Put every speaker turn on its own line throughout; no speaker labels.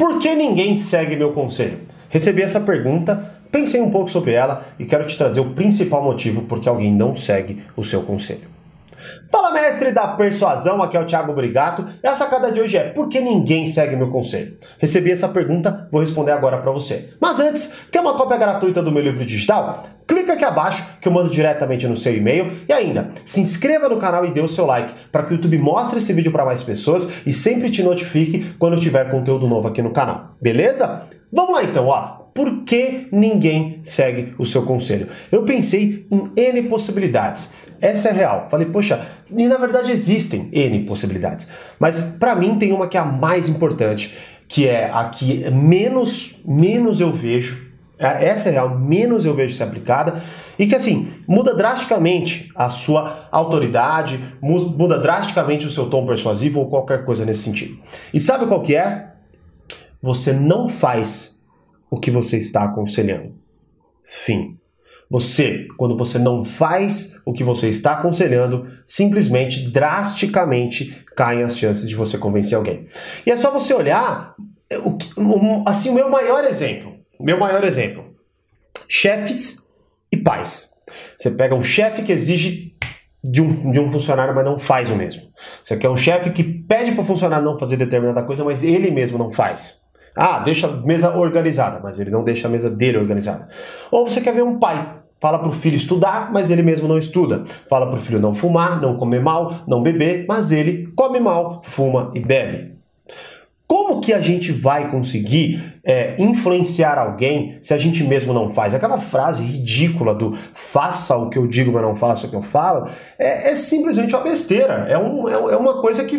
Por que ninguém segue meu conselho? Recebi essa pergunta, pensei um pouco sobre ela e quero te trazer o principal motivo por que alguém não segue o seu conselho. Fala mestre da persuasão, aqui é o Thiago Brigato e a sacada de hoje é por que ninguém segue meu conselho? Recebi essa pergunta, vou responder agora para você. Mas antes, quer uma cópia gratuita do meu livro digital? Clica aqui abaixo que eu mando diretamente no seu e-mail e ainda, se inscreva no canal e dê o seu like para que o YouTube mostre esse vídeo para mais pessoas e sempre te notifique quando tiver conteúdo novo aqui no canal. Beleza? Vamos lá então, ó. Por que ninguém segue o seu conselho? Eu pensei em N possibilidades. Essa é real. Falei, poxa, e na verdade existem N possibilidades. Mas para mim tem uma que é a mais importante, que é a que menos, menos eu vejo. É, essa é real, menos eu vejo ser aplicada e que assim muda drasticamente a sua autoridade, muda drasticamente o seu tom persuasivo ou qualquer coisa nesse sentido. E sabe qual que é? Você não faz o que você está aconselhando. Fim. Você, quando você não faz o que você está aconselhando, simplesmente, drasticamente, caem as chances de você convencer alguém. E é só você olhar, assim, o meu maior exemplo, meu maior exemplo, chefes e pais. Você pega um chefe que exige de um, de um funcionário, mas não faz o mesmo. Você quer um chefe que pede para o funcionário não fazer determinada coisa, mas ele mesmo não faz. Ah, deixa a mesa organizada, mas ele não deixa a mesa dele organizada. Ou você quer ver um pai Fala para o filho estudar, mas ele mesmo não estuda. Fala para o filho não fumar, não comer mal, não beber, mas ele come mal, fuma e bebe. Como que a gente vai conseguir é, influenciar alguém se a gente mesmo não faz? Aquela frase ridícula do faça o que eu digo, mas não faça o que eu falo, é, é simplesmente uma besteira. É, um, é, é uma coisa que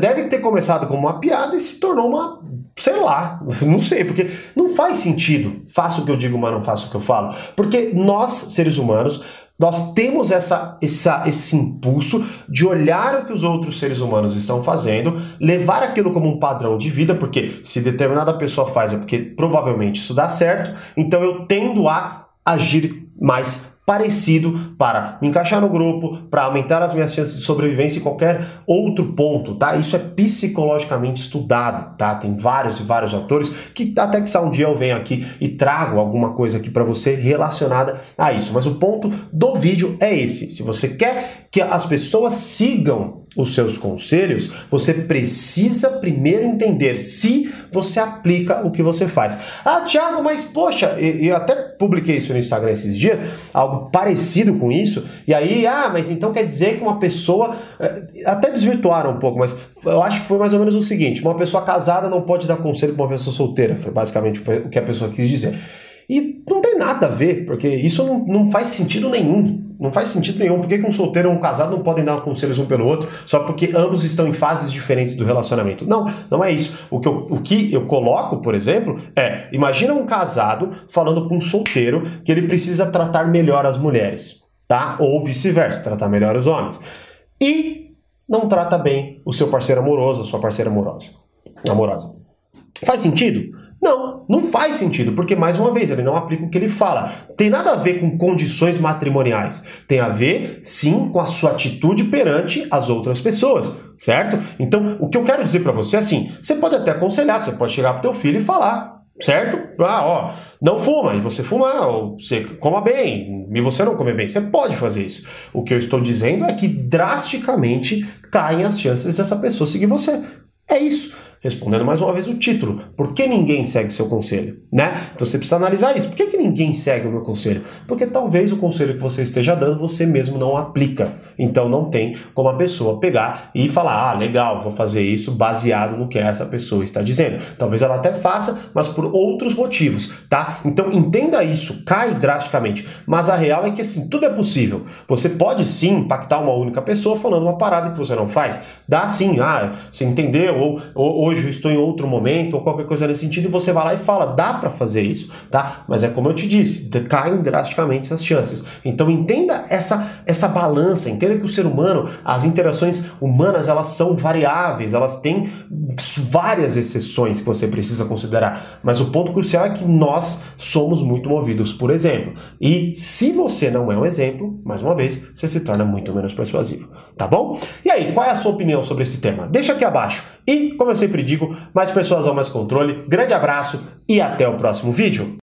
deve ter começado como uma piada e se tornou uma sei lá, não sei, porque não faz sentido. Faço o que eu digo, mas não faço o que eu falo. Porque nós, seres humanos, nós temos essa, essa, esse impulso de olhar o que os outros seres humanos estão fazendo, levar aquilo como um padrão de vida, porque se determinada pessoa faz é porque provavelmente isso dá certo, então eu tendo a agir mais parecido para me encaixar no grupo, para aumentar as minhas chances de sobrevivência em qualquer outro ponto, tá? Isso é psicologicamente estudado, tá? Tem vários e vários autores que até que um dia eu venho aqui e trago alguma coisa aqui para você relacionada a isso. Mas o ponto do vídeo é esse. Se você quer que as pessoas sigam os seus conselhos, você precisa primeiro entender se você aplica o que você faz. Ah, Thiago, mas poxa, eu até publiquei isso no Instagram esses dias, algo parecido com isso, e aí, ah, mas então quer dizer que uma pessoa. Eh, até desvirtuaram um pouco, mas eu acho que foi mais ou menos o seguinte: uma pessoa casada não pode dar conselho para uma pessoa solteira. Foi basicamente o que a pessoa quis dizer. E não tem nada a ver, porque isso não, não faz sentido nenhum. Não faz sentido nenhum. Por que um solteiro e um casado não podem dar conselhos um pelo outro só porque ambos estão em fases diferentes do relacionamento? Não, não é isso. O que eu, o que eu coloco, por exemplo, é: imagina um casado falando com um solteiro que ele precisa tratar melhor as mulheres, tá? Ou vice-versa, tratar melhor os homens. E não trata bem o seu parceiro amoroso, a sua parceira amorosa. amorosa. Faz sentido? Não, não faz sentido, porque mais uma vez ele não aplica o que ele fala. Tem nada a ver com condições matrimoniais. Tem a ver, sim, com a sua atitude perante as outras pessoas, certo? Então, o que eu quero dizer para você é assim: você pode até aconselhar, você pode chegar pro teu filho e falar, certo? Ah, ó, não fuma, e você fuma, ou você coma bem, e você não come bem. Você pode fazer isso. O que eu estou dizendo é que drasticamente caem as chances dessa pessoa seguir você. É isso. Respondendo mais uma vez o título, por que ninguém segue seu conselho? Né? Então você precisa analisar isso. Por que, que ninguém segue o meu conselho? Porque talvez o conselho que você esteja dando você mesmo não aplica. Então não tem como a pessoa pegar e falar: ah, legal, vou fazer isso baseado no que essa pessoa está dizendo. Talvez ela até faça, mas por outros motivos, tá? Então entenda isso, cai drasticamente. Mas a real é que assim, tudo é possível. Você pode sim impactar uma única pessoa falando uma parada que você não faz. Dá sim, ah, você entendeu, ou, ou hoje eu estou em outro momento, ou qualquer coisa nesse sentido, e você vai lá e fala, dá para fazer isso, tá? Mas é como eu te disse, caem drasticamente essas chances. Então entenda essa, essa balança, entenda que o ser humano, as interações humanas, elas são variáveis, elas têm várias exceções que você precisa considerar, mas o ponto crucial é que nós somos muito movidos por exemplo. E se você não é um exemplo, mais uma vez, você se torna muito menos persuasivo, tá bom? E aí, qual é a sua opinião sobre esse tema? Deixa aqui abaixo. E, como eu sempre digo, mais persuasão, mais controle. Grande abraço e até o próximo vídeo.